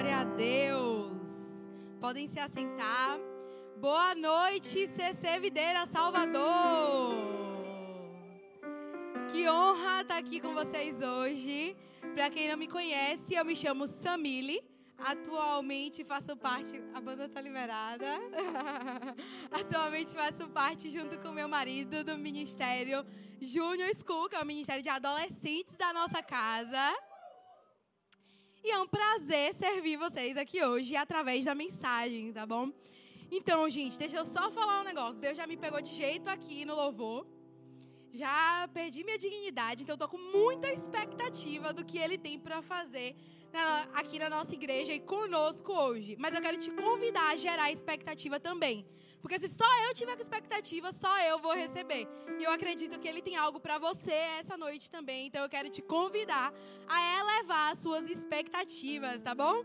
Glória a Deus. Podem se assentar. Boa noite, CC Videira Salvador. Que honra estar aqui com vocês hoje. Para quem não me conhece, eu me chamo Samile. Atualmente faço parte. A banda tá liberada. Atualmente faço parte, junto com meu marido, do Ministério Júnior School, que é o Ministério de Adolescentes da nossa casa. E é um prazer servir vocês aqui hoje através da mensagem, tá bom? Então, gente, deixa eu só falar um negócio. Deus já me pegou de jeito aqui no louvor. Já perdi minha dignidade, então eu tô com muita expectativa do que ele tem para fazer na, aqui na nossa igreja e conosco hoje. Mas eu quero te convidar a gerar expectativa também. Porque se só eu tiver com expectativa, só eu vou receber. E eu acredito que ele tem algo para você essa noite também. Então eu quero te convidar a elevar as suas expectativas, tá bom?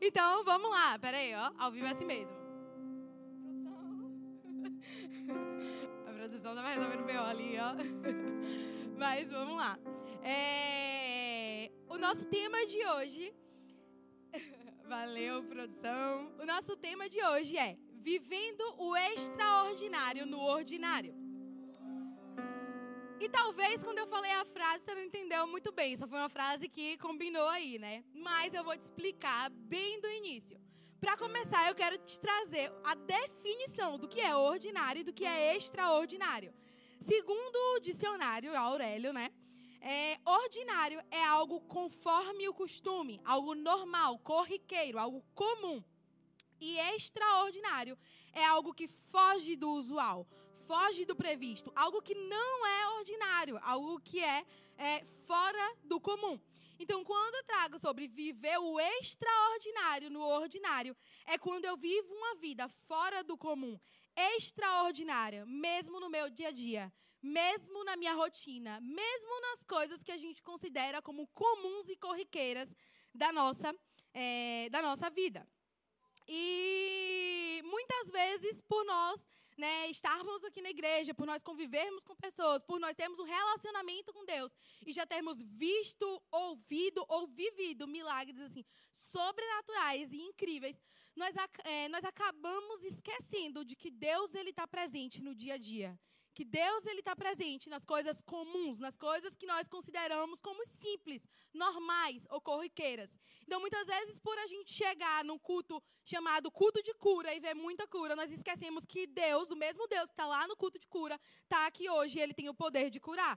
Então vamos lá. Pera aí, ó. Ao vivo é assim mesmo. A produção tava resolvendo B.O. ali, ó. Mas vamos lá. É... O nosso tema de hoje. Valeu, produção. O nosso tema de hoje é vivendo o extraordinário no ordinário. E talvez quando eu falei a frase você não entendeu muito bem, só foi uma frase que combinou aí, né? Mas eu vou te explicar bem do início. Para começar, eu quero te trazer a definição do que é ordinário e do que é extraordinário. Segundo o dicionário Aurélio, né? É, ordinário é algo conforme o costume, algo normal, corriqueiro, algo comum. E extraordinário é algo que foge do usual, foge do previsto, algo que não é ordinário, algo que é, é fora do comum. Então, quando eu trago sobre viver o extraordinário no ordinário, é quando eu vivo uma vida fora do comum, extraordinária, mesmo no meu dia a dia, mesmo na minha rotina, mesmo nas coisas que a gente considera como comuns e corriqueiras da nossa, é, da nossa vida. E muitas vezes, por nós né, estarmos aqui na igreja, por nós convivermos com pessoas, por nós termos um relacionamento com Deus e já termos visto, ouvido ou vivido milagres assim sobrenaturais e incríveis, nós, é, nós acabamos esquecendo de que Deus ele está presente no dia a dia que Deus ele está presente nas coisas comuns, nas coisas que nós consideramos como simples, normais ou corriqueiras. Então, muitas vezes, por a gente chegar num culto chamado culto de cura e ver muita cura, nós esquecemos que Deus, o mesmo Deus que está lá no culto de cura, está aqui hoje e ele tem o poder de curar.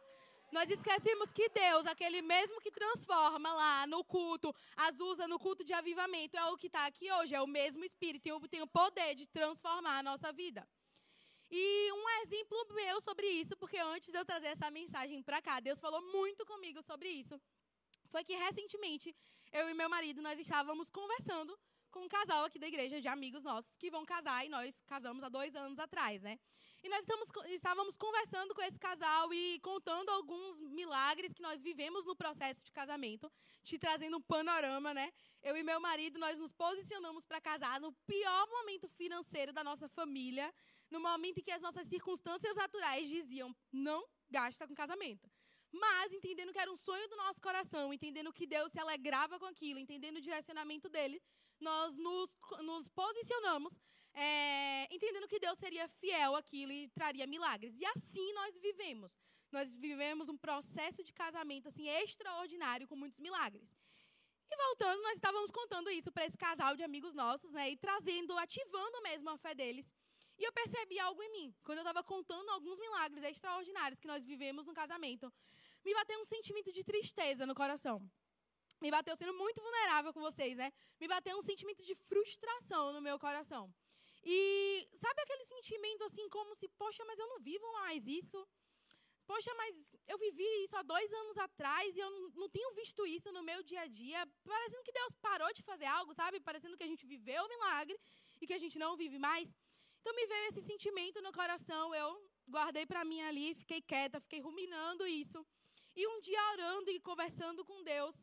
Nós esquecemos que Deus, aquele mesmo que transforma lá no culto, Azusa no culto de avivamento, é o que está aqui hoje, é o mesmo Espírito, tem o poder de transformar a nossa vida. E um exemplo meu sobre isso, porque antes de eu trazer essa mensagem para cá, Deus falou muito comigo sobre isso. Foi que recentemente eu e meu marido nós estávamos conversando com um casal aqui da igreja de amigos nossos que vão casar e nós casamos há dois anos atrás, né? E nós estamos, estávamos conversando com esse casal e contando alguns milagres que nós vivemos no processo de casamento, te trazendo um panorama, né? Eu e meu marido, nós nos posicionamos para casar no pior momento financeiro da nossa família, no momento em que as nossas circunstâncias naturais diziam não gasta com casamento. Mas entendendo que era um sonho do nosso coração, entendendo que Deus se alegrava com aquilo, entendendo o direcionamento dele, nós nos, nos posicionamos, é, entendendo que Deus seria fiel àquilo e traria milagres. E assim nós vivemos. Nós vivemos um processo de casamento assim extraordinário com muitos milagres. E voltando, nós estávamos contando isso para esse casal de amigos nossos, né, e trazendo, ativando mesmo a fé deles. E eu percebi algo em mim. Quando eu estava contando alguns milagres extraordinários que nós vivemos no casamento, me bateu um sentimento de tristeza no coração. Me bateu sendo muito vulnerável com vocês, né? Me bateu um sentimento de frustração no meu coração. E sabe aquele sentimento assim, como se, poxa, mas eu não vivo mais isso? Poxa, mas eu vivi isso há dois anos atrás e eu não, não tenho visto isso no meu dia a dia. Parecendo que Deus parou de fazer algo, sabe? Parecendo que a gente viveu o milagre e que a gente não vive mais. Então me veio esse sentimento no coração, eu guardei para mim ali, fiquei quieta, fiquei ruminando isso. E um dia orando e conversando com Deus,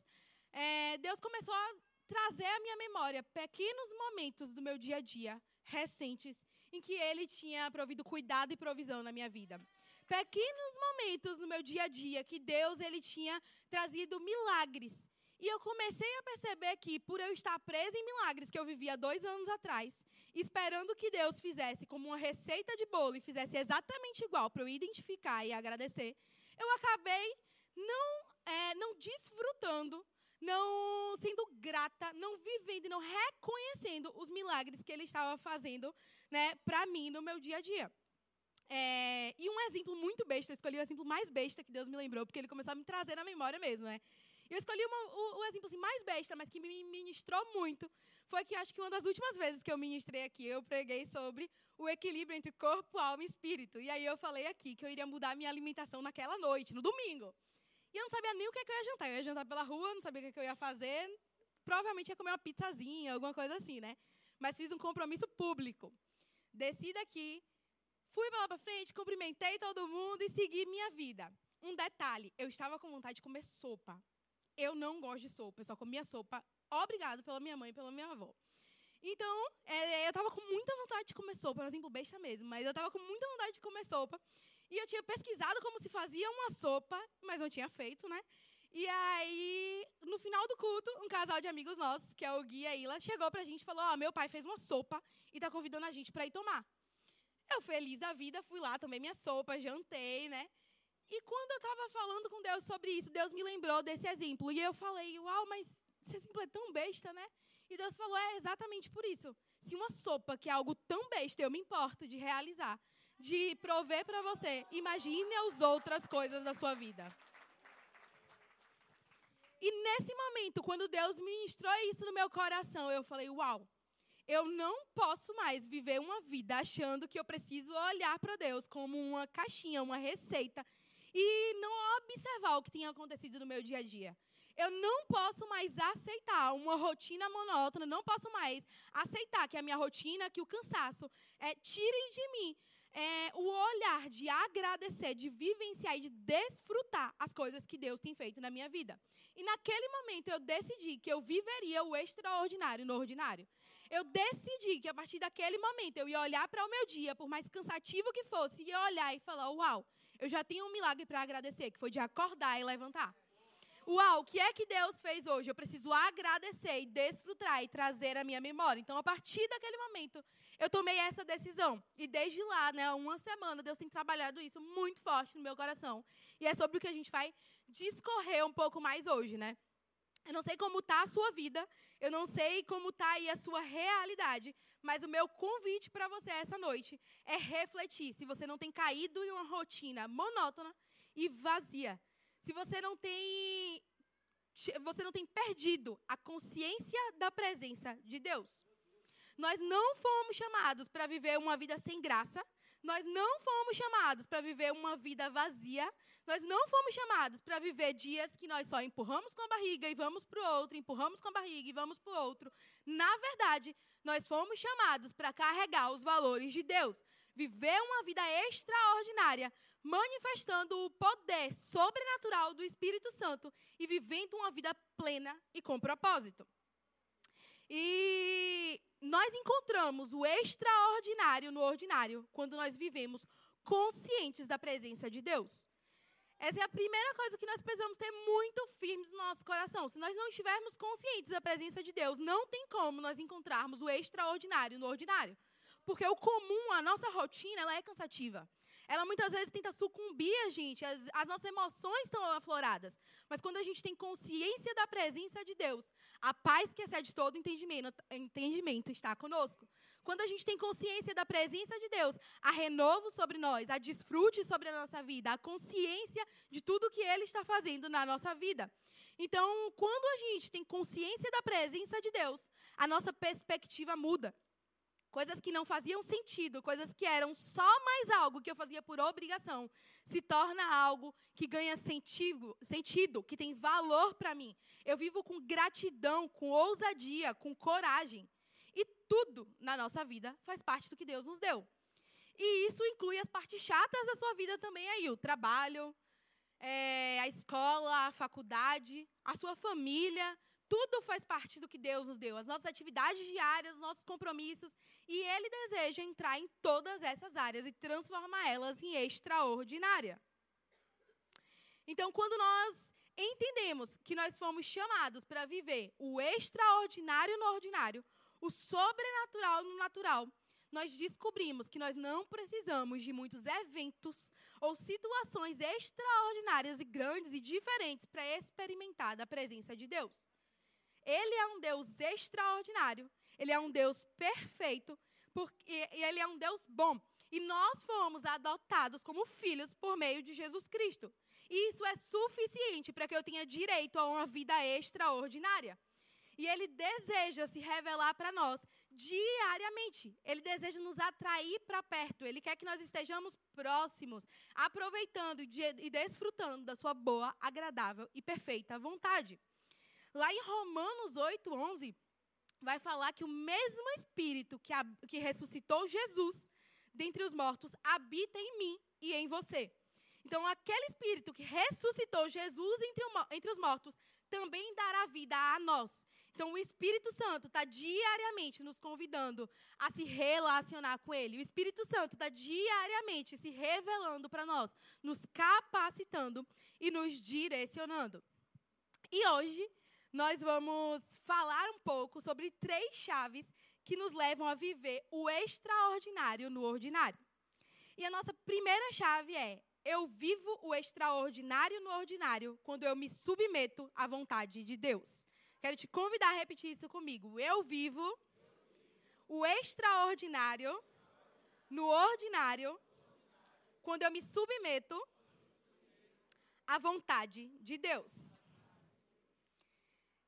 é, Deus começou a trazer à minha memória pequenos momentos do meu dia a dia, recentes, em que Ele tinha provido cuidado e provisão na minha vida. Pequenos momentos no meu dia a dia que Deus ele tinha trazido milagres E eu comecei a perceber que, por eu estar presa em milagres que eu vivia dois anos atrás, esperando que Deus fizesse como uma receita de bolo e fizesse exatamente igual para eu identificar e agradecer, eu acabei não, é, não desfrutando, não sendo grata, não vivendo e não reconhecendo os milagres que Ele estava fazendo né, para mim no meu dia a dia. É, e um exemplo muito besta, eu escolhi o exemplo mais besta que Deus me lembrou, porque Ele começou a me trazer na memória mesmo, né? Eu escolhi uma, o, o, exemplo assim, mais besta, mas que me ministrou muito, foi que acho que uma das últimas vezes que eu ministrei aqui, eu preguei sobre o equilíbrio entre corpo, alma e espírito. E aí eu falei aqui que eu iria mudar minha alimentação naquela noite, no domingo. E eu não sabia nem o que, é que eu ia jantar. Eu ia jantar pela rua, não sabia o que, é que eu ia fazer. Provavelmente ia comer uma pizzazinha, alguma coisa assim, né? Mas fiz um compromisso público. Desci daqui, fui lá para frente, cumprimentei todo mundo e segui minha vida. Um detalhe, eu estava com vontade de comer sopa eu não gosto de sopa. Eu só comia sopa, obrigado pela minha mãe pela minha avó. Então, é, eu estava com muita vontade de comer sopa, é um exemplo besta mesmo, mas eu estava com muita vontade de comer sopa. E eu tinha pesquisado como se fazia uma sopa, mas não tinha feito, né? E aí, no final do culto, um casal de amigos nossos, que é o Gui e a Ila, chegou pra gente e falou: Ó, oh, meu pai fez uma sopa e tá convidando a gente para ir tomar. Eu, feliz da vida, fui lá, tomei minha sopa, jantei, né? E quando eu estava falando com Deus sobre isso, Deus me lembrou desse exemplo. E eu falei, uau, mas esse exemplo é tão besta, né? E Deus falou, é exatamente por isso. Se uma sopa, que é algo tão besta, eu me importo de realizar, de prover para você, imagine as outras coisas da sua vida. E nesse momento, quando Deus ministrou isso no meu coração, eu falei, uau, eu não posso mais viver uma vida achando que eu preciso olhar para Deus como uma caixinha, uma receita e não observar o que tem acontecido no meu dia a dia. Eu não posso mais aceitar uma rotina monótona, não posso mais aceitar que a minha rotina, que o cansaço é, tirem de mim é, o olhar de agradecer, de vivenciar e de desfrutar as coisas que Deus tem feito na minha vida. E naquele momento eu decidi que eu viveria o extraordinário no ordinário. Eu decidi que a partir daquele momento eu ia olhar para o meu dia, por mais cansativo que fosse, ia olhar e falar: Uau, eu já tenho um milagre para agradecer, que foi de acordar e levantar. Uau, o que é que Deus fez hoje? Eu preciso agradecer e desfrutar e trazer a minha memória. Então, a partir daquele momento, eu tomei essa decisão. E desde lá, né, uma semana, Deus tem trabalhado isso muito forte no meu coração. E é sobre o que a gente vai discorrer um pouco mais hoje, né? Eu não sei como está a sua vida, eu não sei como está aí a sua realidade, mas o meu convite para você essa noite é refletir se você não tem caído em uma rotina monótona e vazia. Se você não tem você não tem perdido a consciência da presença de Deus. Nós não fomos chamados para viver uma vida sem graça, nós não fomos chamados para viver uma vida vazia. Nós não fomos chamados para viver dias que nós só empurramos com a barriga e vamos para o outro, empurramos com a barriga e vamos para o outro. Na verdade, nós fomos chamados para carregar os valores de Deus, viver uma vida extraordinária, manifestando o poder sobrenatural do Espírito Santo e vivendo uma vida plena e com propósito. E nós encontramos o extraordinário no ordinário quando nós vivemos conscientes da presença de Deus. Essa é a primeira coisa que nós precisamos ter muito firmes no nosso coração. Se nós não estivermos conscientes da presença de Deus, não tem como nós encontrarmos o extraordinário no ordinário. Porque o comum, a nossa rotina, ela é cansativa ela muitas vezes tenta sucumbir a gente, as, as nossas emoções estão afloradas. Mas quando a gente tem consciência da presença de Deus, a paz que excede todo entendimento, entendimento está conosco. Quando a gente tem consciência da presença de Deus, há renovo sobre nós, há desfrute sobre a nossa vida, há consciência de tudo que Ele está fazendo na nossa vida. Então, quando a gente tem consciência da presença de Deus, a nossa perspectiva muda. Coisas que não faziam sentido, coisas que eram só mais algo que eu fazia por obrigação, se torna algo que ganha sentido, sentido que tem valor para mim. Eu vivo com gratidão, com ousadia, com coragem. E tudo na nossa vida faz parte do que Deus nos deu. E isso inclui as partes chatas da sua vida também aí, o trabalho, é, a escola, a faculdade, a sua família, tudo faz parte do que Deus nos deu, as nossas atividades diárias, os nossos compromissos. E Ele deseja entrar em todas essas áreas e transformar elas em extraordinária. Então, quando nós entendemos que nós fomos chamados para viver o extraordinário no ordinário, o sobrenatural no natural, nós descobrimos que nós não precisamos de muitos eventos ou situações extraordinárias e grandes e diferentes para experimentar a presença de Deus. Ele é um Deus extraordinário, ele é um Deus perfeito, porque ele é um Deus bom. E nós fomos adotados como filhos por meio de Jesus Cristo. E isso é suficiente para que eu tenha direito a uma vida extraordinária. E ele deseja se revelar para nós diariamente. Ele deseja nos atrair para perto. Ele quer que nós estejamos próximos, aproveitando e desfrutando da sua boa, agradável e perfeita vontade. Lá em Romanos 8, 11, vai falar que o mesmo Espírito que, a, que ressuscitou Jesus dentre os mortos habita em mim e em você. Então, aquele Espírito que ressuscitou Jesus entre, o, entre os mortos também dará vida a nós. Então, o Espírito Santo está diariamente nos convidando a se relacionar com Ele. O Espírito Santo está diariamente se revelando para nós, nos capacitando e nos direcionando. E hoje, nós vamos falar um pouco sobre três chaves que nos levam a viver o extraordinário no ordinário. E a nossa primeira chave é: eu vivo o extraordinário no ordinário quando eu me submeto à vontade de Deus. Quero te convidar a repetir isso comigo. Eu vivo o extraordinário no ordinário quando eu me submeto à vontade de Deus.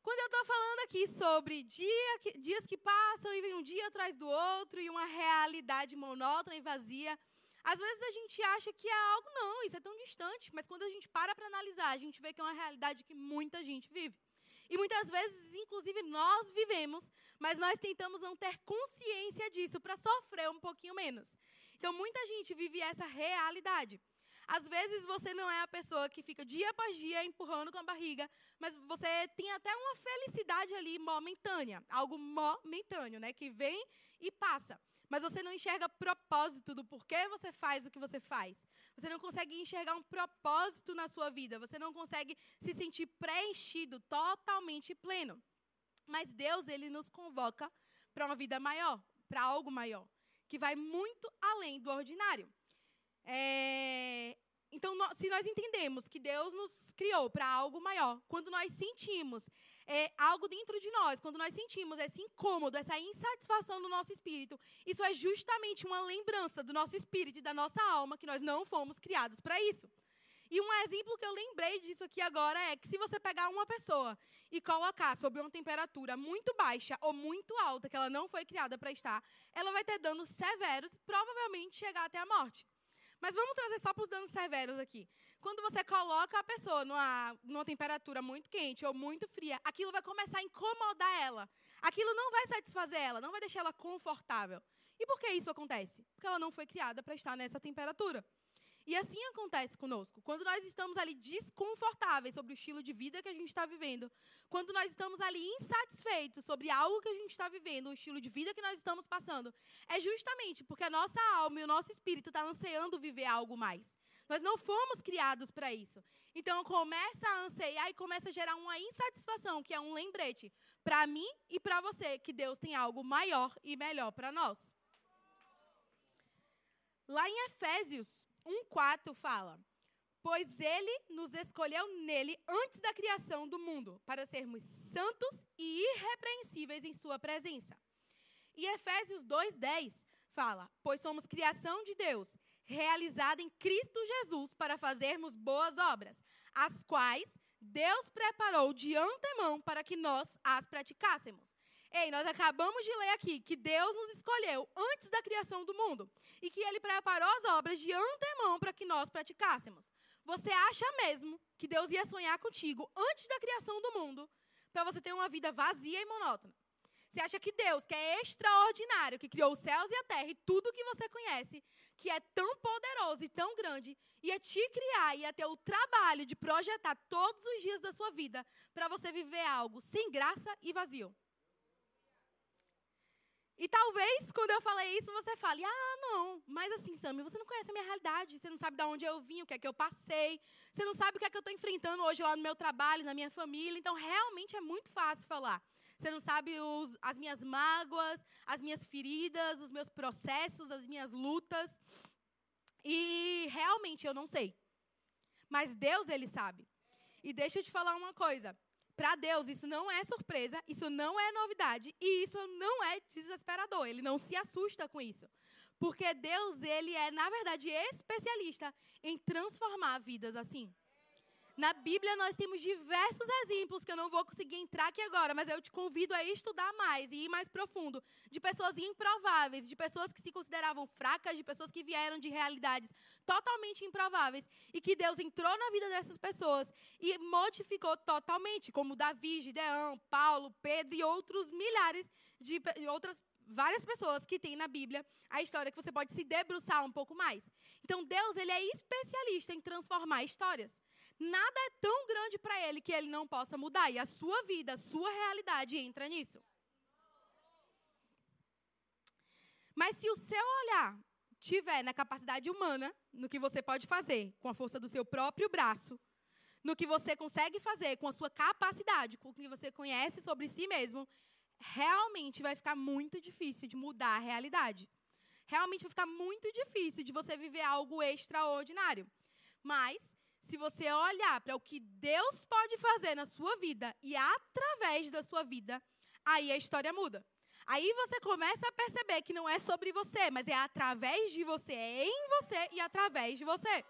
Quando eu estou falando aqui sobre dia que, dias que passam e vem um dia atrás do outro e uma realidade monótona e vazia, às vezes a gente acha que é algo, não, isso é tão distante, mas quando a gente para para analisar, a gente vê que é uma realidade que muita gente vive. E muitas vezes, inclusive, nós vivemos, mas nós tentamos não ter consciência disso para sofrer um pouquinho menos. Então, muita gente vive essa realidade. Às vezes você não é a pessoa que fica dia após dia empurrando com a barriga, mas você tem até uma felicidade ali momentânea, algo momentâneo, né, que vem e passa mas você não enxerga propósito do porquê você faz o que você faz. Você não consegue enxergar um propósito na sua vida. Você não consegue se sentir preenchido, totalmente pleno. Mas Deus, ele nos convoca para uma vida maior, para algo maior, que vai muito além do ordinário. É, então, se nós entendemos que Deus nos criou para algo maior, quando nós sentimos é, algo dentro de nós, quando nós sentimos esse incômodo, essa insatisfação no nosso espírito, isso é justamente uma lembrança do nosso espírito e da nossa alma que nós não fomos criados para isso. E um exemplo que eu lembrei disso aqui agora é que se você pegar uma pessoa e colocar sob uma temperatura muito baixa ou muito alta, que ela não foi criada para estar, ela vai ter danos severos e provavelmente chegar até a morte. Mas vamos trazer só para os danos severos aqui. Quando você coloca a pessoa numa, numa temperatura muito quente ou muito fria, aquilo vai começar a incomodar ela. Aquilo não vai satisfazer ela, não vai deixar ela confortável. E por que isso acontece? Porque ela não foi criada para estar nessa temperatura. E assim acontece conosco. Quando nós estamos ali desconfortáveis sobre o estilo de vida que a gente está vivendo, quando nós estamos ali insatisfeitos sobre algo que a gente está vivendo, o estilo de vida que nós estamos passando, é justamente porque a nossa alma e o nosso espírito está ansiando viver algo mais. Nós não fomos criados para isso. Então começa a ansiar e começa a gerar uma insatisfação, que é um lembrete para mim e para você que Deus tem algo maior e melhor para nós. Lá em Efésios 1,4 fala: Pois ele nos escolheu nele antes da criação do mundo, para sermos santos e irrepreensíveis em sua presença. E Efésios 2,10 fala: Pois somos criação de Deus, realizada em Cristo Jesus para fazermos boas obras, as quais Deus preparou de antemão para que nós as praticássemos. Ei, nós acabamos de ler aqui que Deus nos escolheu antes da criação do mundo e que Ele preparou as obras de antemão para que nós praticássemos. Você acha mesmo que Deus ia sonhar contigo antes da criação do mundo para você ter uma vida vazia e monótona? Você acha que Deus, que é extraordinário, que criou os céus e a terra e tudo que você conhece, que é tão poderoso e tão grande, ia te criar, ia ter o trabalho de projetar todos os dias da sua vida para você viver algo sem graça e vazio? E talvez, quando eu falei isso, você fale, ah, não, mas assim, Sammy, você não conhece a minha realidade, você não sabe de onde eu vim, o que é que eu passei, você não sabe o que é que eu estou enfrentando hoje lá no meu trabalho, na minha família, então realmente é muito fácil falar. Você não sabe os, as minhas mágoas, as minhas feridas, os meus processos, as minhas lutas. E realmente eu não sei. Mas Deus, Ele sabe. E deixa eu te falar uma coisa. Para Deus, isso não é surpresa, isso não é novidade e isso não é desesperador. Ele não se assusta com isso. Porque Deus, ele é, na verdade, especialista em transformar vidas assim. Na Bíblia nós temos diversos exemplos que eu não vou conseguir entrar aqui agora, mas eu te convido a estudar mais e ir mais profundo, de pessoas improváveis, de pessoas que se consideravam fracas, de pessoas que vieram de realidades totalmente improváveis e que Deus entrou na vida dessas pessoas e modificou totalmente, como Davi, Gideão, Paulo, Pedro e outros milhares de outras várias pessoas que tem na Bíblia a história que você pode se debruçar um pouco mais. Então Deus, ele é especialista em transformar histórias. Nada é tão grande para ele que ele não possa mudar. E a sua vida, a sua realidade entra nisso. Mas se o seu olhar tiver na capacidade humana, no que você pode fazer com a força do seu próprio braço, no que você consegue fazer com a sua capacidade, com o que você conhece sobre si mesmo, realmente vai ficar muito difícil de mudar a realidade. Realmente vai ficar muito difícil de você viver algo extraordinário. Mas se você olhar para o que Deus pode fazer na sua vida e através da sua vida, aí a história muda. Aí você começa a perceber que não é sobre você, mas é através de você, é em você e através de você.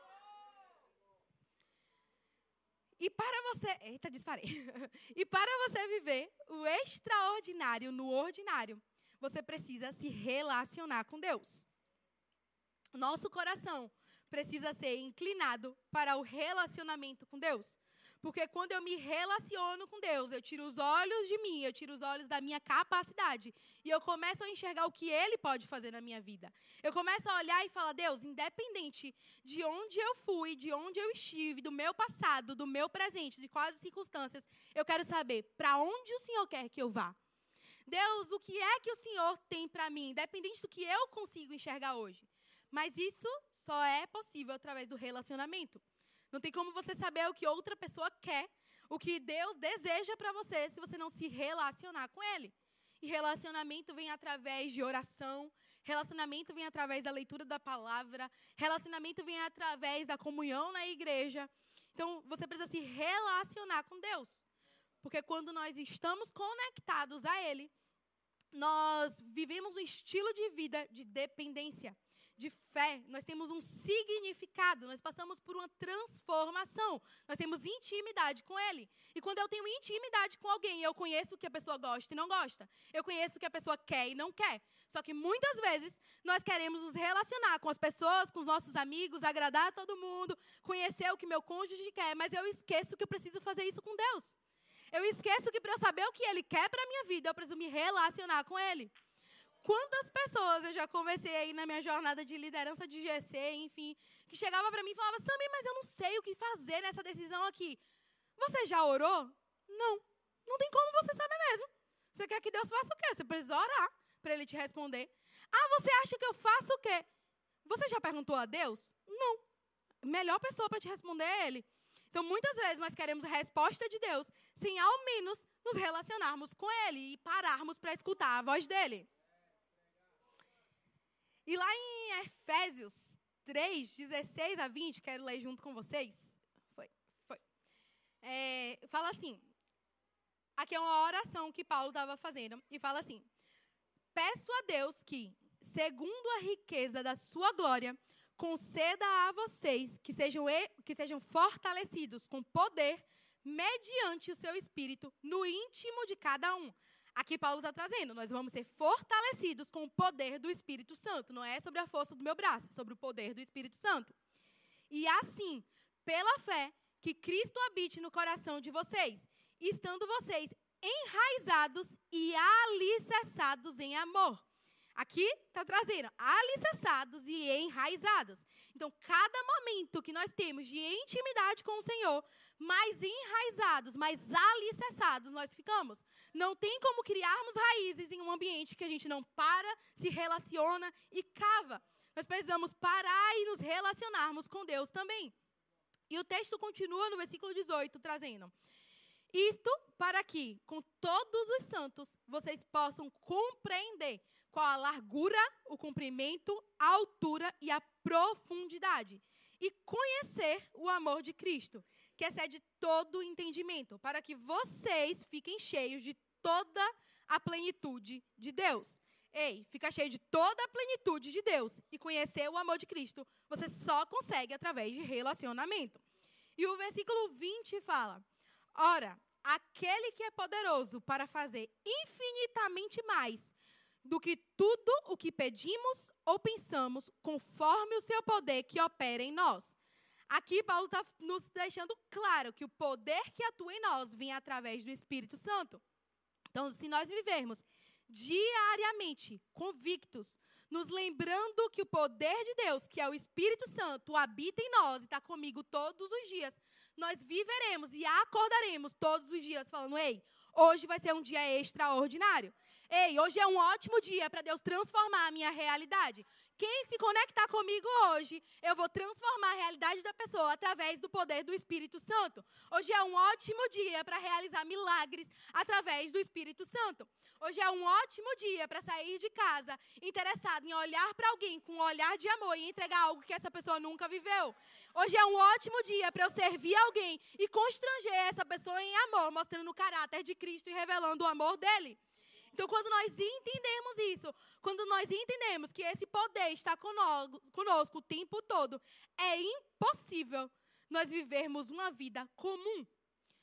E para você, eita, disparei. e para você viver o extraordinário no ordinário, você precisa se relacionar com Deus. Nosso coração precisa ser inclinado para o relacionamento com Deus. Porque quando eu me relaciono com Deus, eu tiro os olhos de mim, eu tiro os olhos da minha capacidade e eu começo a enxergar o que Ele pode fazer na minha vida. Eu começo a olhar e falar, Deus, independente de onde eu fui, de onde eu estive, do meu passado, do meu presente, de quais circunstâncias, eu quero saber para onde o Senhor quer que eu vá. Deus, o que é que o Senhor tem para mim, independente do que eu consigo enxergar hoje. Mas isso só é possível através do relacionamento. Não tem como você saber o que outra pessoa quer, o que Deus deseja para você, se você não se relacionar com Ele. E relacionamento vem através de oração, relacionamento vem através da leitura da palavra, relacionamento vem através da comunhão na igreja. Então, você precisa se relacionar com Deus. Porque quando nós estamos conectados a Ele, nós vivemos um estilo de vida de dependência de fé, nós temos um significado, nós passamos por uma transformação, nós temos intimidade com Ele. E quando eu tenho intimidade com alguém, eu conheço o que a pessoa gosta e não gosta, eu conheço o que a pessoa quer e não quer. Só que muitas vezes nós queremos nos relacionar com as pessoas, com os nossos amigos, agradar a todo mundo, conhecer o que meu cônjuge quer, mas eu esqueço que eu preciso fazer isso com Deus. Eu esqueço que para eu saber o que Ele quer para a minha vida, eu preciso me relacionar com Ele. Quantas pessoas eu já conversei aí na minha jornada de liderança de GC, enfim, que chegava para mim e falava: Sammy, mas eu não sei o que fazer nessa decisão aqui. Você já orou? Não. Não tem como você saber mesmo. Você quer que Deus faça o quê? Você precisa orar para ele te responder. Ah, você acha que eu faço o quê? Você já perguntou a Deus? Não. Melhor pessoa para te responder é ele. Então, muitas vezes nós queremos a resposta de Deus sem ao menos nos relacionarmos com ele e pararmos para escutar a voz dele. E lá em Efésios 3, 16 a 20, quero ler junto com vocês. Foi, foi. É, fala assim. Aqui é uma oração que Paulo estava fazendo. E fala assim: Peço a Deus que, segundo a riqueza da sua glória, conceda a vocês que sejam, que sejam fortalecidos com poder mediante o seu espírito no íntimo de cada um Aqui Paulo está trazendo, nós vamos ser fortalecidos com o poder do Espírito Santo. Não é sobre a força do meu braço, é sobre o poder do Espírito Santo. E assim, pela fé, que Cristo habite no coração de vocês, estando vocês enraizados e alicerçados em amor. Aqui está trazendo alicerçados e enraizados. Então, cada momento que nós temos de intimidade com o Senhor, mais enraizados, mais alicerçados nós ficamos. Não tem como criarmos raízes em um ambiente que a gente não para, se relaciona e cava. Nós precisamos parar e nos relacionarmos com Deus também. E o texto continua no versículo 18, trazendo: Isto para que, com todos os santos, vocês possam compreender qual a largura, o comprimento, a altura e a profundidade, e conhecer o amor de Cristo, que excede todo o entendimento, para que vocês fiquem cheios de toda a plenitude de Deus. Ei, fica cheio de toda a plenitude de Deus e conhecer o amor de Cristo, você só consegue através de relacionamento. E o versículo 20 fala: Ora, aquele que é poderoso para fazer infinitamente mais do que tudo o que pedimos ou pensamos, conforme o seu poder que opera em nós. Aqui, Paulo está nos deixando claro que o poder que atua em nós vem através do Espírito Santo. Então, se nós vivermos diariamente convictos, nos lembrando que o poder de Deus, que é o Espírito Santo, habita em nós e está comigo todos os dias, nós viveremos e acordaremos todos os dias falando: ei, hoje vai ser um dia extraordinário. Ei, hoje é um ótimo dia para Deus transformar a minha realidade. Quem se conectar comigo hoje, eu vou transformar a realidade da pessoa através do poder do Espírito Santo. Hoje é um ótimo dia para realizar milagres através do Espírito Santo. Hoje é um ótimo dia para sair de casa interessado em olhar para alguém com um olhar de amor e entregar algo que essa pessoa nunca viveu. Hoje é um ótimo dia para eu servir alguém e constranger essa pessoa em amor, mostrando o caráter de Cristo e revelando o amor dele. Então, quando nós entendemos isso, quando nós entendemos que esse poder está conosco, o tempo todo, é impossível nós vivermos uma vida comum.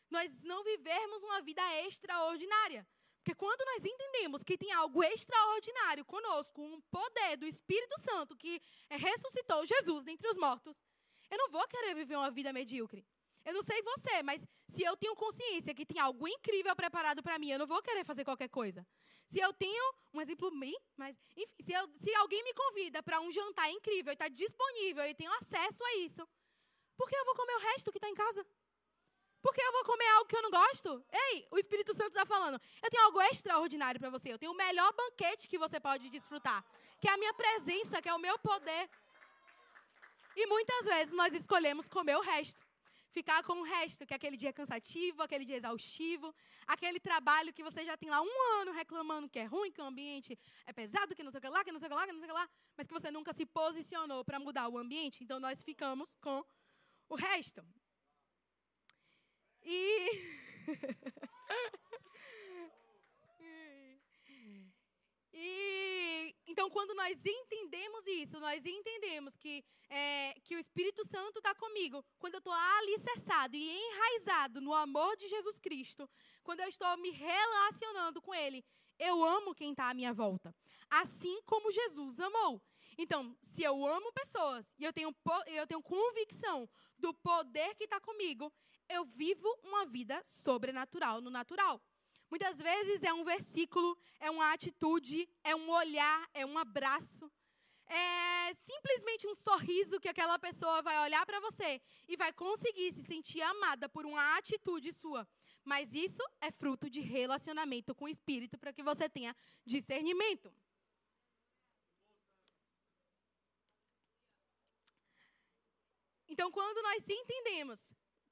Nós não vivermos uma vida extraordinária. Porque quando nós entendemos que tem algo extraordinário conosco, um poder do Espírito Santo que ressuscitou Jesus dentre os mortos, eu não vou querer viver uma vida medíocre. Eu não sei você, mas se eu tenho consciência que tem algo incrível preparado para mim, eu não vou querer fazer qualquer coisa. Se eu tenho um exemplo bem, mas enfim, se, eu, se alguém me convida para um jantar incrível e está disponível e tenho acesso a isso, por que eu vou comer o resto que está em casa? Porque eu vou comer algo que eu não gosto? Ei, o Espírito Santo está falando. Eu tenho algo extraordinário para você. Eu tenho o melhor banquete que você pode desfrutar. Que é a minha presença, que é o meu poder. E muitas vezes nós escolhemos comer o resto. Ficar com o resto, que é aquele dia cansativo, aquele dia exaustivo, aquele trabalho que você já tem lá um ano reclamando que é ruim, que o ambiente é pesado, que não sei o que lá, que não sei o que lá, que não sei o que lá, mas que você nunca se posicionou para mudar o ambiente. Então nós ficamos com o resto. E. e então, quando nós entendemos isso, nós entendemos que, é, que o Espírito Santo está comigo, quando eu estou alicerçado e enraizado no amor de Jesus Cristo, quando eu estou me relacionando com Ele, eu amo quem está à minha volta. Assim como Jesus amou. Então, se eu amo pessoas e eu tenho, eu tenho convicção do poder que está comigo, eu vivo uma vida sobrenatural no natural. Muitas vezes é um versículo, é uma atitude, é um olhar, é um abraço. É simplesmente um sorriso que aquela pessoa vai olhar para você e vai conseguir se sentir amada por uma atitude sua. Mas isso é fruto de relacionamento com o Espírito para que você tenha discernimento. Então, quando nós entendemos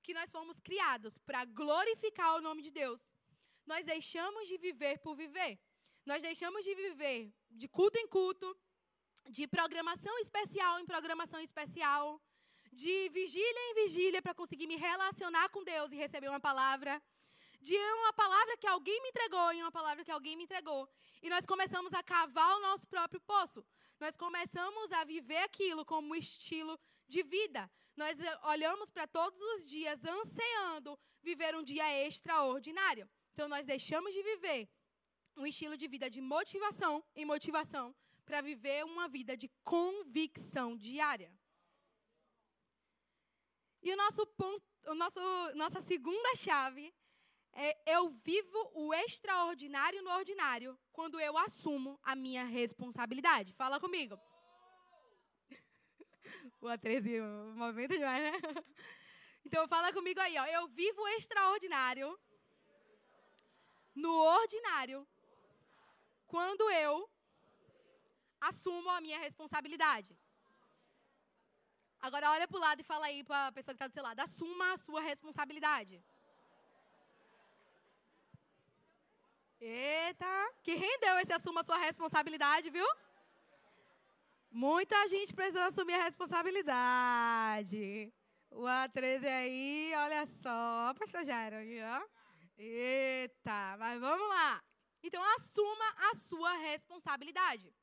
que nós fomos criados para glorificar o nome de Deus, nós deixamos de viver por viver. Nós deixamos de viver de culto em culto, de programação especial em programação especial, de vigília em vigília para conseguir me relacionar com Deus e receber uma palavra, de uma palavra que alguém me entregou em uma palavra que alguém me entregou. E nós começamos a cavar o nosso próprio poço. Nós começamos a viver aquilo como estilo de vida. Nós eh, olhamos para todos os dias anseando viver um dia extraordinário. Então, nós deixamos de viver um estilo de vida de motivação em motivação para viver uma vida de convicção diária. E o nosso ponto, o nosso, nossa segunda chave É, eu vivo o extraordinário no ordinário quando eu assumo a minha responsabilidade. Fala comigo. O A13 movimento demais, né? Então fala comigo aí, ó. Eu vivo o extraordinário no ordinário quando eu assumo a minha responsabilidade. Agora olha para o lado e fala aí para a pessoa que está do seu lado. Assuma a sua responsabilidade. Eita, que rendeu esse assuma a sua responsabilidade, viu? Muita gente precisa assumir a responsabilidade. O A13 aí, olha só, pastor Jairo aqui, ó. Eita, mas vamos lá. Então, assuma a sua responsabilidade.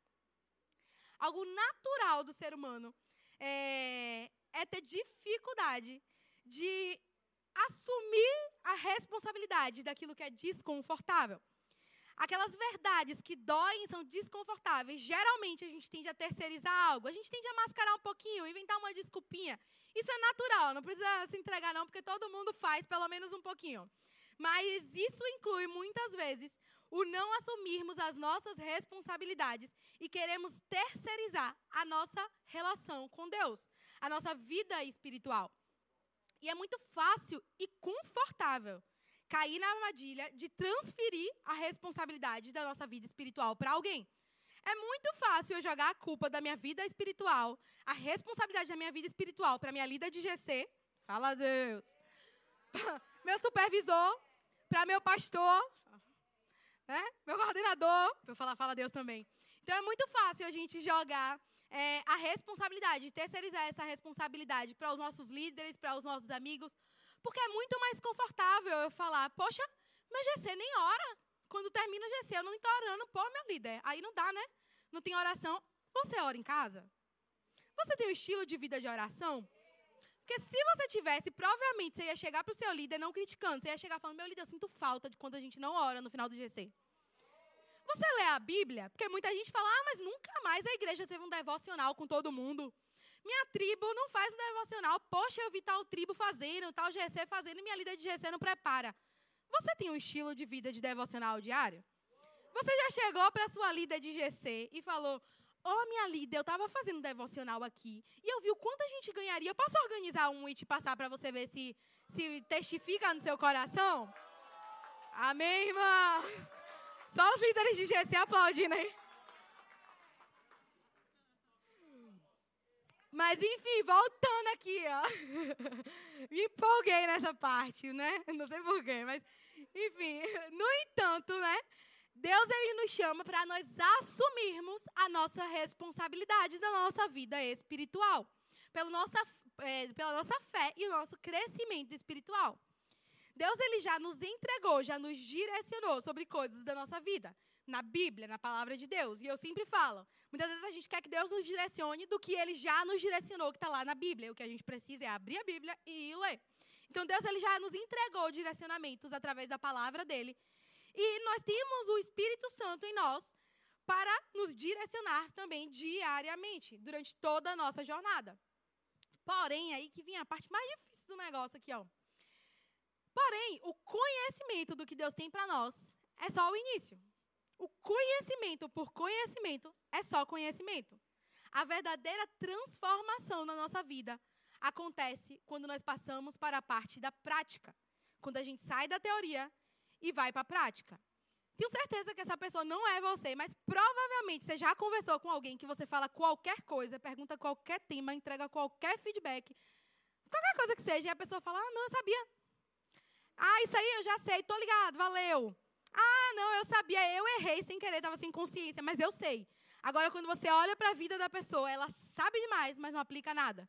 Algo natural do ser humano é, é ter dificuldade de assumir a responsabilidade daquilo que é desconfortável. Aquelas verdades que doem são desconfortáveis. Geralmente a gente tende a terceirizar algo, a gente tende a mascarar um pouquinho, inventar uma desculpinha. Isso é natural, não precisa se entregar não, porque todo mundo faz pelo menos um pouquinho. Mas isso inclui muitas vezes o não assumirmos as nossas responsabilidades e queremos terceirizar a nossa relação com Deus, a nossa vida espiritual. E é muito fácil e confortável cair na armadilha de transferir a responsabilidade da nossa vida espiritual para alguém. É muito fácil eu jogar a culpa da minha vida espiritual, a responsabilidade da minha vida espiritual para minha líder de GC. Fala Deus. meu supervisor, para meu pastor, né? meu coordenador. Eu falar fala Deus também. Então é muito fácil a gente jogar é, a responsabilidade, terceirizar essa responsabilidade para os nossos líderes, para os nossos amigos, porque é muito mais confortável eu falar, poxa, meu GC nem ora. Quando termina o GC, eu não estou orando, pô, meu líder. Aí não dá, né? Não tem oração. Você ora em casa? Você tem um estilo de vida de oração? Porque se você tivesse, provavelmente você ia chegar para o seu líder não criticando. Você ia chegar falando, meu líder, eu sinto falta de quando a gente não ora no final do GC. Você lê a Bíblia? Porque muita gente fala, ah, mas nunca mais a igreja teve um devocional com todo mundo. Minha tribo não faz um devocional. Poxa, eu vi tal tribo fazendo, tal GC fazendo, e minha líder de GC não prepara. Você tem um estilo de vida de devocional diário? Você já chegou para sua líder de GC e falou: Ô, oh, minha líder, eu estava fazendo um devocional aqui e eu vi o quanto a gente ganharia. Eu posso organizar um e te passar para você ver se, se testifica no seu coração? Amém, irmãos? Só os líderes de GC aplaudem, né? Mas enfim, voltando aqui, ó. Me empolguei nessa parte, né? Não sei porquê, mas enfim. No entanto, né? Deus ele nos chama para nós assumirmos a nossa responsabilidade da nossa vida espiritual, pela nossa, é, pela nossa fé e o nosso crescimento espiritual. Deus ele já nos entregou, já nos direcionou sobre coisas da nossa vida na Bíblia, na palavra de Deus. E eu sempre falo, muitas vezes a gente quer que Deus nos direcione do que Ele já nos direcionou, que está lá na Bíblia. O que a gente precisa é abrir a Bíblia e ler. Então Deus ele já nos entregou direcionamentos através da palavra dele. E nós temos o Espírito Santo em nós para nos direcionar também diariamente, durante toda a nossa jornada. Porém, aí que vem a parte mais difícil do negócio aqui, ó. Porém, o conhecimento do que Deus tem para nós é só o início. O conhecimento por conhecimento é só conhecimento. A verdadeira transformação na nossa vida acontece quando nós passamos para a parte da prática. Quando a gente sai da teoria e vai para a prática. Tenho certeza que essa pessoa não é você, mas provavelmente você já conversou com alguém que você fala qualquer coisa, pergunta qualquer tema, entrega qualquer feedback, qualquer coisa que seja, e a pessoa fala: Ah, não, eu sabia. Ah, isso aí eu já sei, tô ligado, valeu. Ah, não, eu sabia, eu errei sem querer, estava sem consciência, mas eu sei. Agora, quando você olha para a vida da pessoa, ela sabe demais, mas não aplica nada.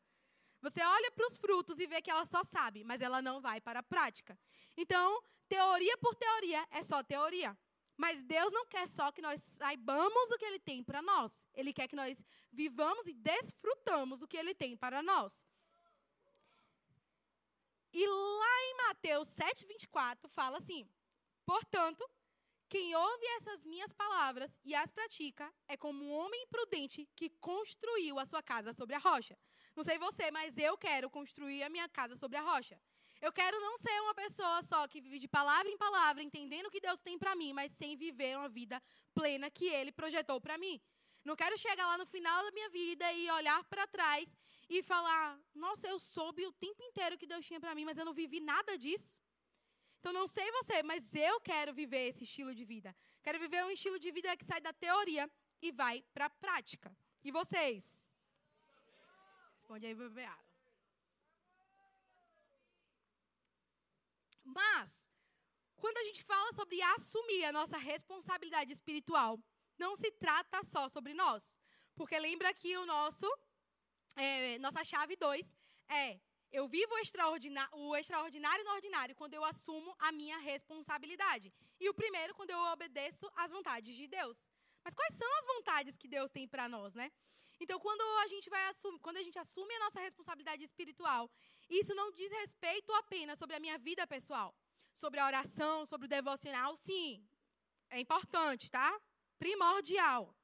Você olha para os frutos e vê que ela só sabe, mas ela não vai para a prática. Então, teoria por teoria é só teoria. Mas Deus não quer só que nós saibamos o que Ele tem para nós. Ele quer que nós vivamos e desfrutamos o que Ele tem para nós. E lá em Mateus 7,24 fala assim: Portanto, quem ouve essas minhas palavras e as pratica é como um homem prudente que construiu a sua casa sobre a rocha. Não sei você, mas eu quero construir a minha casa sobre a rocha. Eu quero não ser uma pessoa só que vive de palavra em palavra, entendendo o que Deus tem para mim, mas sem viver uma vida plena que Ele projetou para mim. Não quero chegar lá no final da minha vida e olhar para trás e falar: Nossa, eu soube o tempo inteiro que Deus tinha para mim, mas eu não vivi nada disso. Então, não sei você, mas eu quero viver esse estilo de vida. Quero viver um estilo de vida que sai da teoria e vai para a prática. E vocês? Responde aí, bebê Mas, quando a gente fala sobre assumir a nossa responsabilidade espiritual, não se trata só sobre nós. Porque lembra que o nosso, é, nossa chave 2 é eu vivo o extraordinário, o extraordinário no ordinário quando eu assumo a minha responsabilidade. E o primeiro, quando eu obedeço às vontades de Deus. Mas quais são as vontades que Deus tem para nós, né? Então, quando a gente vai assumir, quando a gente assume a nossa responsabilidade espiritual, isso não diz respeito apenas sobre a minha vida pessoal, sobre a oração, sobre o devocional, sim, é importante, tá? Primordial.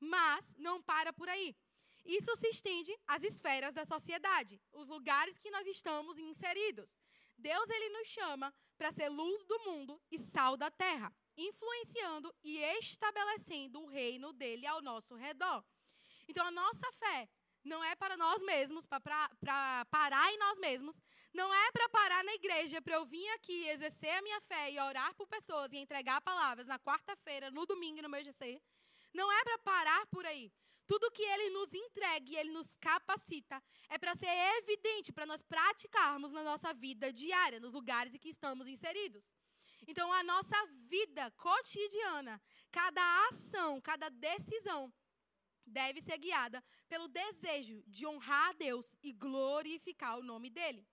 Mas não para por aí. Isso se estende às esferas da sociedade, os lugares que nós estamos inseridos. Deus ele nos chama para ser luz do mundo e sal da terra, influenciando e estabelecendo o reino dele ao nosso redor. Então a nossa fé não é para nós mesmos, para parar em nós mesmos, não é para parar na igreja, para eu vir aqui exercer a minha fé e orar por pessoas e entregar palavras na quarta-feira, no domingo no meu GC. Não é para parar por aí. Tudo que ele nos entrega e ele nos capacita é para ser evidente, para nós praticarmos na nossa vida diária, nos lugares em que estamos inseridos. Então, a nossa vida cotidiana, cada ação, cada decisão, deve ser guiada pelo desejo de honrar a Deus e glorificar o nome dele.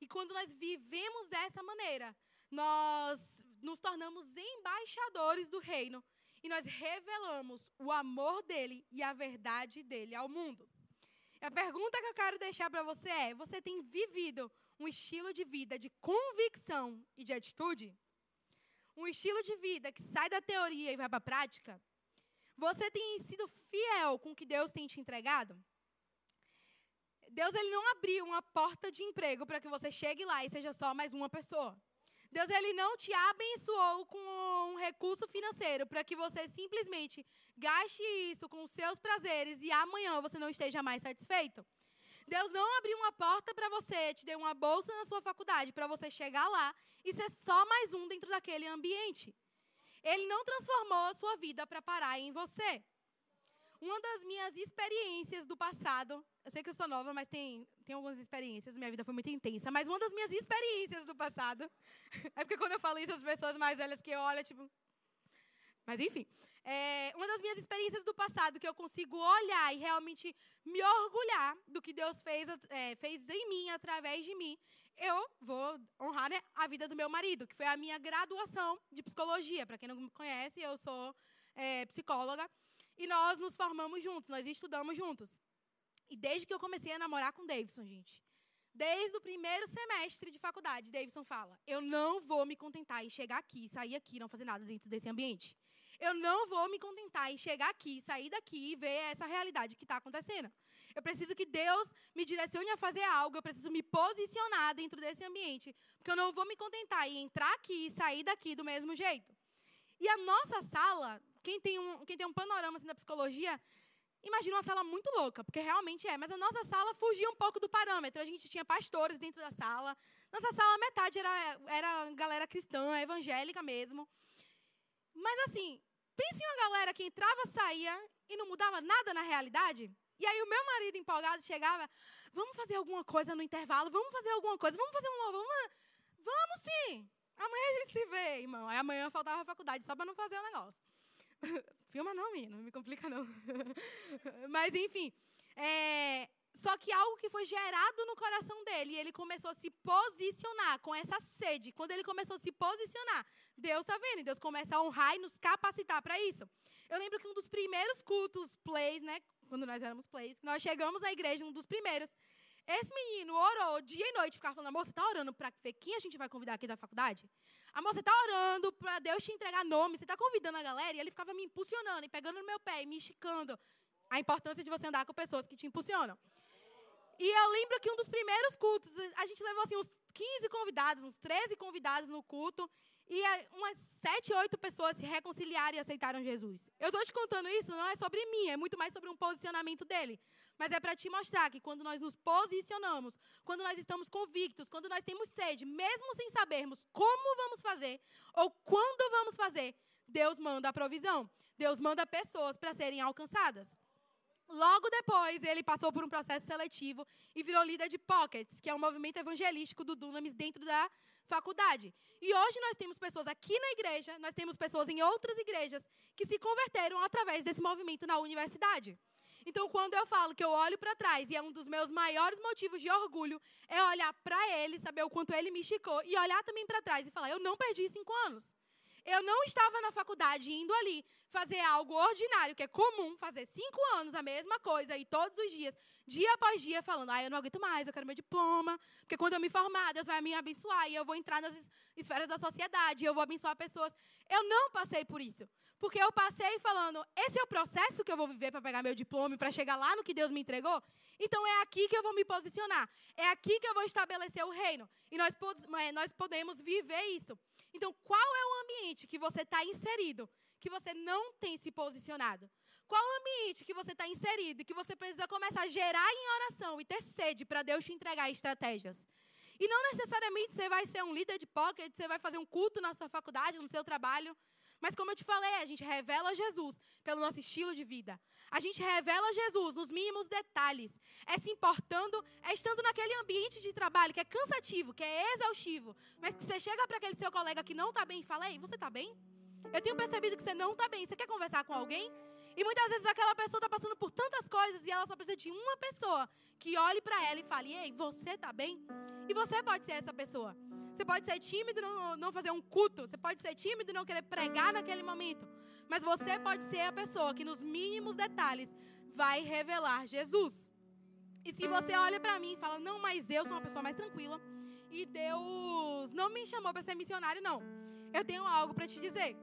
E quando nós vivemos dessa maneira, nós nos tornamos embaixadores do reino e nós revelamos o amor dele e a verdade dele ao mundo. A pergunta que eu quero deixar para você é: você tem vivido um estilo de vida de convicção e de atitude? Um estilo de vida que sai da teoria e vai para a prática? Você tem sido fiel com o que Deus tem te entregado? Deus ele não abriu uma porta de emprego para que você chegue lá e seja só mais uma pessoa. Deus ele não te abençoou com um recurso financeiro para que você simplesmente gaste isso com os seus prazeres e amanhã você não esteja mais satisfeito. Deus não abriu uma porta para você, te deu uma bolsa na sua faculdade para você chegar lá e ser só mais um dentro daquele ambiente. Ele não transformou a sua vida para parar em você. Uma das minhas experiências do passado, eu sei que eu sou nova, mas tem, tem algumas experiências, minha vida foi muito intensa, mas uma das minhas experiências do passado, é porque quando eu falo isso, as pessoas mais velhas que olham, tipo. Mas enfim, é, uma das minhas experiências do passado que eu consigo olhar e realmente me orgulhar do que Deus fez, é, fez em mim, através de mim, eu vou honrar né, a vida do meu marido, que foi a minha graduação de psicologia. Para quem não me conhece, eu sou é, psicóloga. E nós nos formamos juntos, nós estudamos juntos. E desde que eu comecei a namorar com Davidson, gente, desde o primeiro semestre de faculdade, Davidson fala: eu não vou me contentar em chegar aqui, sair aqui, não fazer nada dentro desse ambiente. Eu não vou me contentar em chegar aqui, sair daqui e ver essa realidade que está acontecendo. Eu preciso que Deus me direcione a fazer algo, eu preciso me posicionar dentro desse ambiente, porque eu não vou me contentar em entrar aqui e sair daqui do mesmo jeito. E a nossa sala, quem tem um, quem tem um panorama assim, da psicologia, imagina uma sala muito louca, porque realmente é, mas a nossa sala fugia um pouco do parâmetro. A gente tinha pastores dentro da sala. Nossa sala, metade era, era galera cristã, evangélica mesmo. Mas assim, pense em uma galera que entrava, saía e não mudava nada na realidade. E aí o meu marido empolgado chegava, vamos fazer alguma coisa no intervalo, vamos fazer alguma coisa, vamos fazer um vamos, vamos sim. Amanhã a gente se vê, irmão. Aí amanhã faltava a faculdade só para não fazer o negócio. Filma não, menino, não me complica não. Mas enfim, é, só que algo que foi gerado no coração dele, e ele começou a se posicionar com essa sede. Quando ele começou a se posicionar, Deus está vendo, Deus começa a honrar e nos capacitar para isso. Eu lembro que um dos primeiros cultos, plays, né, quando nós éramos plays, nós chegamos na igreja, um dos primeiros, esse menino orou dia e noite, ficava falando, amor, você está orando para ver quem a gente vai convidar aqui da faculdade? Amor, você está orando para Deus te entregar nome, você está convidando a galera? E ele ficava me impulsionando e pegando no meu pé e me esticando. A importância de você andar com pessoas que te impulsionam. E eu lembro que um dos primeiros cultos, a gente levou assim uns 15 convidados, uns 13 convidados no culto, e umas sete, oito pessoas se reconciliaram e aceitaram Jesus. Eu estou te contando isso, não é sobre mim, é muito mais sobre um posicionamento dele. Mas é para te mostrar que quando nós nos posicionamos, quando nós estamos convictos, quando nós temos sede, mesmo sem sabermos como vamos fazer ou quando vamos fazer, Deus manda a provisão. Deus manda pessoas para serem alcançadas. Logo depois, ele passou por um processo seletivo e virou líder de Pockets, que é um movimento evangelístico do Dunamis dentro da faculdade. E hoje nós temos pessoas aqui na igreja, nós temos pessoas em outras igrejas que se converteram através desse movimento na universidade. Então, quando eu falo que eu olho para trás, e é um dos meus maiores motivos de orgulho, é olhar para ele, saber o quanto ele me esticou, e olhar também para trás e falar: eu não perdi cinco anos. Eu não estava na faculdade indo ali fazer algo ordinário, que é comum, fazer cinco anos a mesma coisa e todos os dias, dia após dia, falando: ah, eu não aguento mais, eu quero meu diploma, porque quando eu me formar, Deus vai me abençoar e eu vou entrar nas esferas da sociedade, eu vou abençoar pessoas. Eu não passei por isso. Porque eu passei falando: esse é o processo que eu vou viver para pegar meu diploma, para chegar lá no que Deus me entregou. Então é aqui que eu vou me posicionar. É aqui que eu vou estabelecer o reino. E nós, é, nós podemos viver isso. Então, qual é o ambiente que você está inserido, que você não tem se posicionado? Qual o ambiente que você está inserido e que você precisa começar a gerar em oração e ter sede para Deus te entregar estratégias? E não necessariamente você vai ser um líder de pocket, você vai fazer um culto na sua faculdade, no seu trabalho. Mas como eu te falei, a gente revela Jesus pelo nosso estilo de vida. A gente revela Jesus nos mínimos detalhes. É se importando, é estando naquele ambiente de trabalho que é cansativo, que é exaustivo. Mas que você chega para aquele seu colega que não está bem e fala: Ei, você está bem? Eu tenho percebido que você não está bem. Você quer conversar com alguém? E muitas vezes aquela pessoa está passando por tantas coisas e ela só precisa de uma pessoa que olhe para ela e fale: Ei, você está bem? E você pode ser essa pessoa. Você pode ser tímido e não, não fazer um culto. Você pode ser tímido e não querer pregar naquele momento. Mas você pode ser a pessoa que, nos mínimos detalhes, vai revelar Jesus. E se você olha para mim e fala: Não, mas eu sou uma pessoa mais tranquila. E Deus não me chamou para ser missionário, não. Eu tenho algo para te dizer.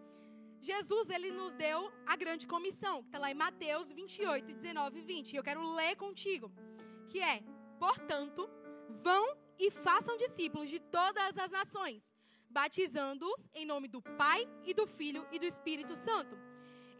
Jesus, ele nos deu a grande comissão, que está lá em Mateus 28, 19 e 20. E eu quero ler contigo. Que é, portanto, vão e façam discípulos de todas as nações, batizando-os em nome do Pai e do Filho e do Espírito Santo,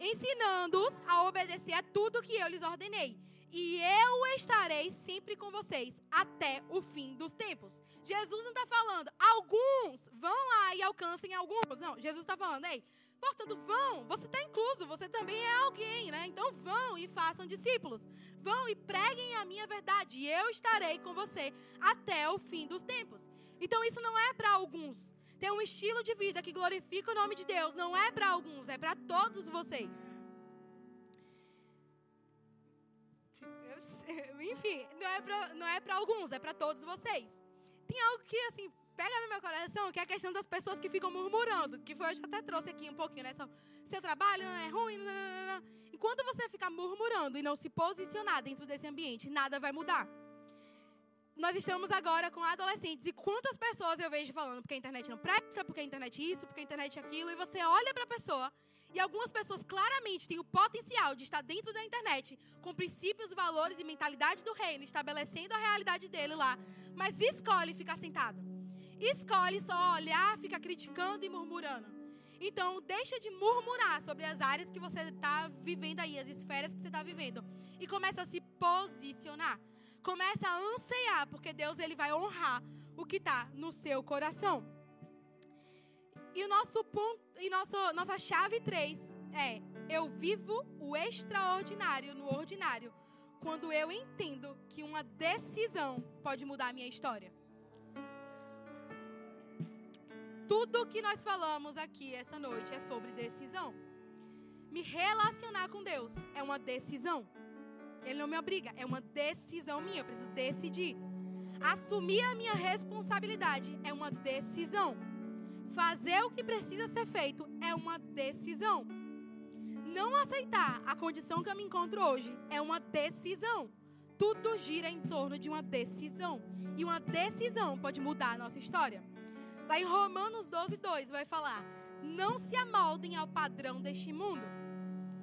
ensinando-os a obedecer a tudo que eu lhes ordenei. E eu estarei sempre com vocês até o fim dos tempos. Jesus não está falando, alguns vão lá e alcancem alguns. Não, Jesus está falando, ei, Portanto, vão, você está incluso, você também é alguém, né? Então vão e façam discípulos. Vão e preguem a minha verdade, e eu estarei com você até o fim dos tempos. Então isso não é para alguns. Ter um estilo de vida que glorifica o nome de Deus não é para alguns, é para todos vocês. Enfim, não é para é alguns, é para todos vocês. Tem algo que, assim, pega no meu coração, que é a questão das pessoas que ficam murmurando, que foi, eu já até trouxe aqui um pouquinho, né? Seu trabalho é ruim, não, não, não. Enquanto você ficar murmurando e não se posicionar dentro desse ambiente, nada vai mudar. Nós estamos agora com adolescentes e quantas pessoas eu vejo falando porque a internet não presta, porque a internet isso, porque a internet aquilo, e você olha para a pessoa e algumas pessoas claramente têm o potencial de estar dentro da internet, com princípios, valores e mentalidade do reino, estabelecendo a realidade dele lá, mas escolhe ficar sentado escolhe só olhar, fica criticando e murmurando. Então, deixa de murmurar sobre as áreas que você está vivendo aí, as esferas que você está vivendo. E começa a se posicionar. Começa a anseiar, porque Deus ele vai honrar o que está no seu coração. E o nosso ponto, e nosso, nossa chave 3 é: eu vivo o extraordinário no ordinário, quando eu entendo que uma decisão pode mudar a minha história. Tudo que nós falamos aqui essa noite é sobre decisão. Me relacionar com Deus é uma decisão. Ele não me obriga, é uma decisão minha. Eu preciso decidir. Assumir a minha responsabilidade é uma decisão. Fazer o que precisa ser feito é uma decisão. Não aceitar a condição que eu me encontro hoje é uma decisão. Tudo gira em torno de uma decisão. E uma decisão pode mudar a nossa história. Lá em Romanos 12, 2 vai falar: Não se amoldem ao padrão deste mundo,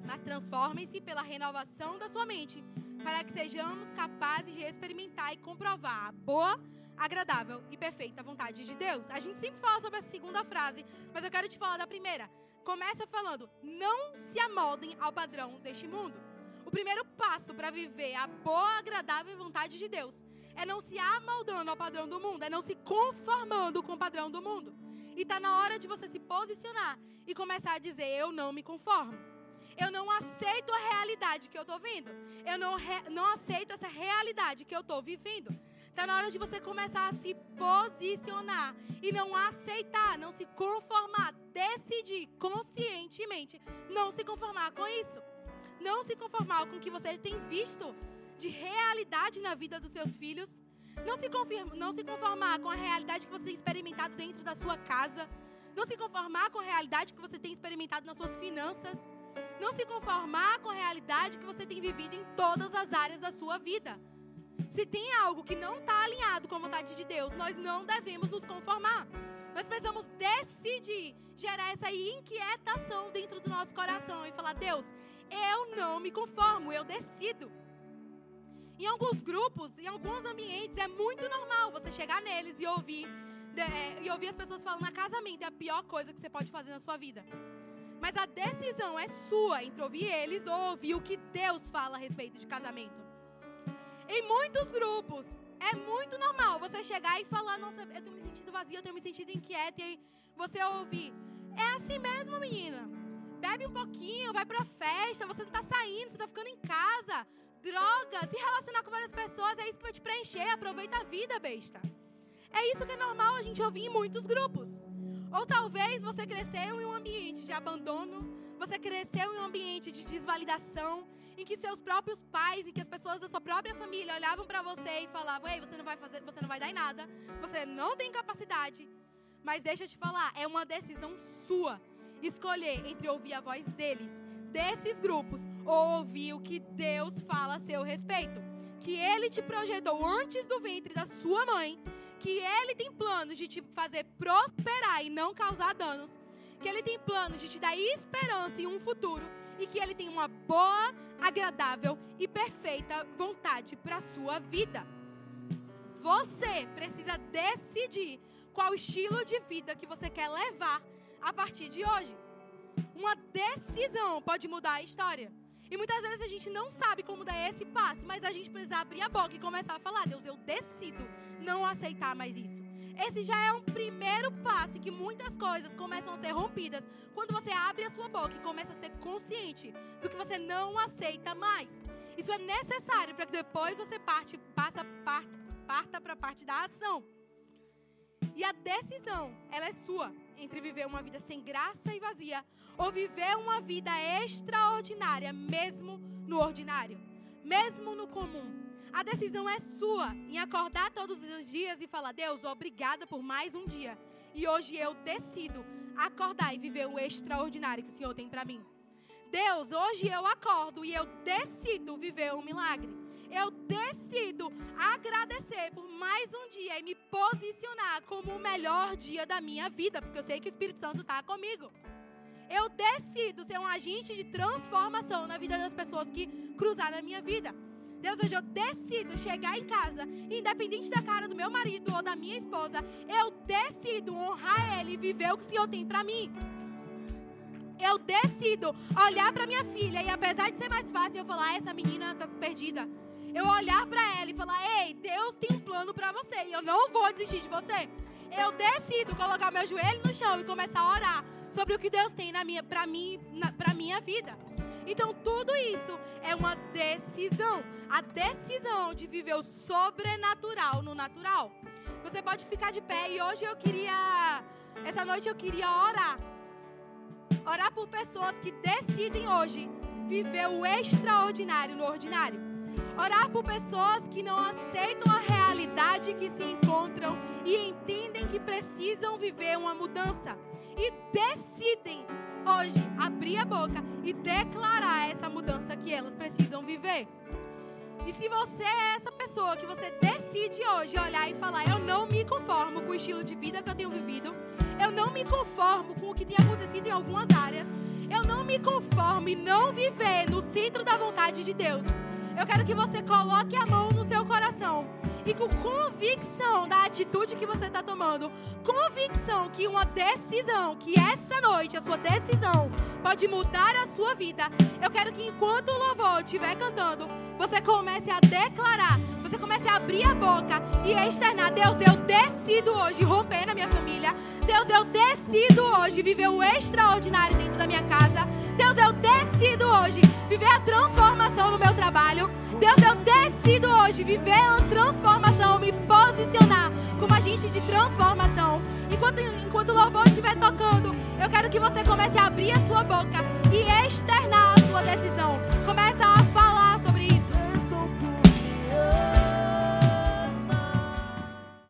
mas transformem-se pela renovação da sua mente, para que sejamos capazes de experimentar e comprovar a boa, agradável e perfeita vontade de Deus. A gente sempre fala sobre a segunda frase, mas eu quero te falar da primeira. Começa falando: não se amoldem ao padrão deste mundo. O primeiro passo para viver a boa, agradável vontade de Deus é não se amoldando ao padrão do mundo, é não se conformando com o padrão do mundo. E está na hora de você se posicionar e começar a dizer: eu não me conformo. Eu não aceito a realidade que eu estou vendo. Eu não, não aceito essa realidade que eu estou vivendo. Está na hora de você começar a se posicionar e não aceitar, não se conformar, decidir conscientemente não se conformar com isso. Não se conformar com o que você tem visto de realidade na vida dos seus filhos. Não se, confirma, não se conformar com a realidade que você tem experimentado dentro da sua casa. Não se conformar com a realidade que você tem experimentado nas suas finanças. Não se conformar com a realidade que você tem vivido em todas as áreas da sua vida. Se tem algo que não está alinhado com a vontade de Deus, nós não devemos nos conformar. Nós precisamos decidir gerar essa inquietação dentro do nosso coração e falar: Deus, eu não me conformo, eu decido. Em alguns grupos, em alguns ambientes, é muito normal você chegar neles e ouvir, é, e ouvir as pessoas falando: casamento é a pior coisa que você pode fazer na sua vida. Mas a decisão é sua entre ouvir eles ou ouvir o que Deus fala a respeito de casamento. Em muitos grupos, é muito normal você chegar e falar: Nossa, eu tenho me sentido vazia, eu tenho me sentido inquieta. E aí você ouvir: É assim mesmo, menina. Bebe um pouquinho, vai pra festa, você não tá saindo, você tá ficando em casa. Droga, se relacionar com várias pessoas é isso que vai te preencher. Aproveita a vida, besta. É isso que é normal a gente ouvir em muitos grupos. Ou talvez você cresceu em um ambiente de abandono, você cresceu em um ambiente de desvalidação, em que seus próprios pais e que as pessoas da sua própria família olhavam para você e falavam: "Ei, você não vai fazer, você não vai dar em nada, você não tem capacidade". Mas deixa eu te falar, é uma decisão sua escolher entre ouvir a voz deles, desses grupos, ou ouvir o que Deus fala a seu respeito. Que ele te projetou antes do ventre da sua mãe, que ele tem planos de te fazer prosperar e não causar danos, que ele tem planos de te dar esperança em um futuro e que ele tem uma boa, agradável e perfeita vontade para a sua vida. Você precisa decidir qual estilo de vida que você quer levar a partir de hoje. Uma decisão pode mudar a história. E muitas vezes a gente não sabe como dar esse passo, mas a gente precisa abrir a boca e começar a falar: Deus, eu decido não aceitar mais isso. Esse já é um primeiro passo que muitas coisas começam a ser rompidas quando você abre a sua boca e começa a ser consciente do que você não aceita mais. Isso é necessário para que depois você parte, passa, parta para a parte da ação. E a decisão, ela é sua entre viver uma vida sem graça e vazia ou viver uma vida extraordinária, mesmo no ordinário, mesmo no comum. A decisão é sua em acordar todos os dias e falar: Deus, obrigada por mais um dia. E hoje eu decido acordar e viver o extraordinário que o Senhor tem para mim. Deus, hoje eu acordo e eu decido viver um milagre. Eu decido agradecer por mais um dia e me posicionar como o melhor dia da minha vida, porque eu sei que o Espírito Santo está comigo. Eu decido ser um agente de transformação na vida das pessoas que cruzar na minha vida. Deus, hoje eu decido chegar em casa, independente da cara do meu marido ou da minha esposa, eu decido honrar Ele e viver o que o Senhor tem para mim. Eu decido olhar para minha filha e apesar de ser mais fácil eu falar, ah, essa menina tá perdida. Eu olhar para ela e falar, ei, Deus tem um plano para você e eu não vou desistir de você. Eu decido colocar meu joelho no chão e começar a orar sobre o que Deus tem na minha, para mim, para minha vida. Então, tudo isso é uma decisão. A decisão de viver o sobrenatural no natural. Você pode ficar de pé e hoje eu queria. Essa noite eu queria orar. Orar por pessoas que decidem hoje viver o extraordinário no ordinário. Orar por pessoas que não aceitam a realidade que se encontram e entendem que precisam viver uma mudança. E decidem hoje abrir a boca e declarar essa mudança que elas precisam viver. E se você é essa pessoa que você decide hoje olhar e falar: Eu não me conformo com o estilo de vida que eu tenho vivido, eu não me conformo com o que tem acontecido em algumas áreas, eu não me conformo em não viver no centro da vontade de Deus. Eu quero que você coloque a mão no seu coração e com convicção da atitude que você está tomando, convicção que uma decisão, que essa noite a sua decisão pode mudar a sua vida. Eu quero que enquanto o louvor estiver cantando, você comece a declarar, você comece a abrir a boca e a externar: Deus, eu decido hoje romper na minha família. Deus, eu decido hoje viver o extraordinário dentro da minha casa. Deus, eu decido hoje viver a transformação no meu trabalho. Deus, eu decido hoje viver a transformação, me posicionar como agente de transformação. Enquanto, enquanto o louvor estiver tocando, eu quero que você comece a abrir a sua boca e externar a sua decisão.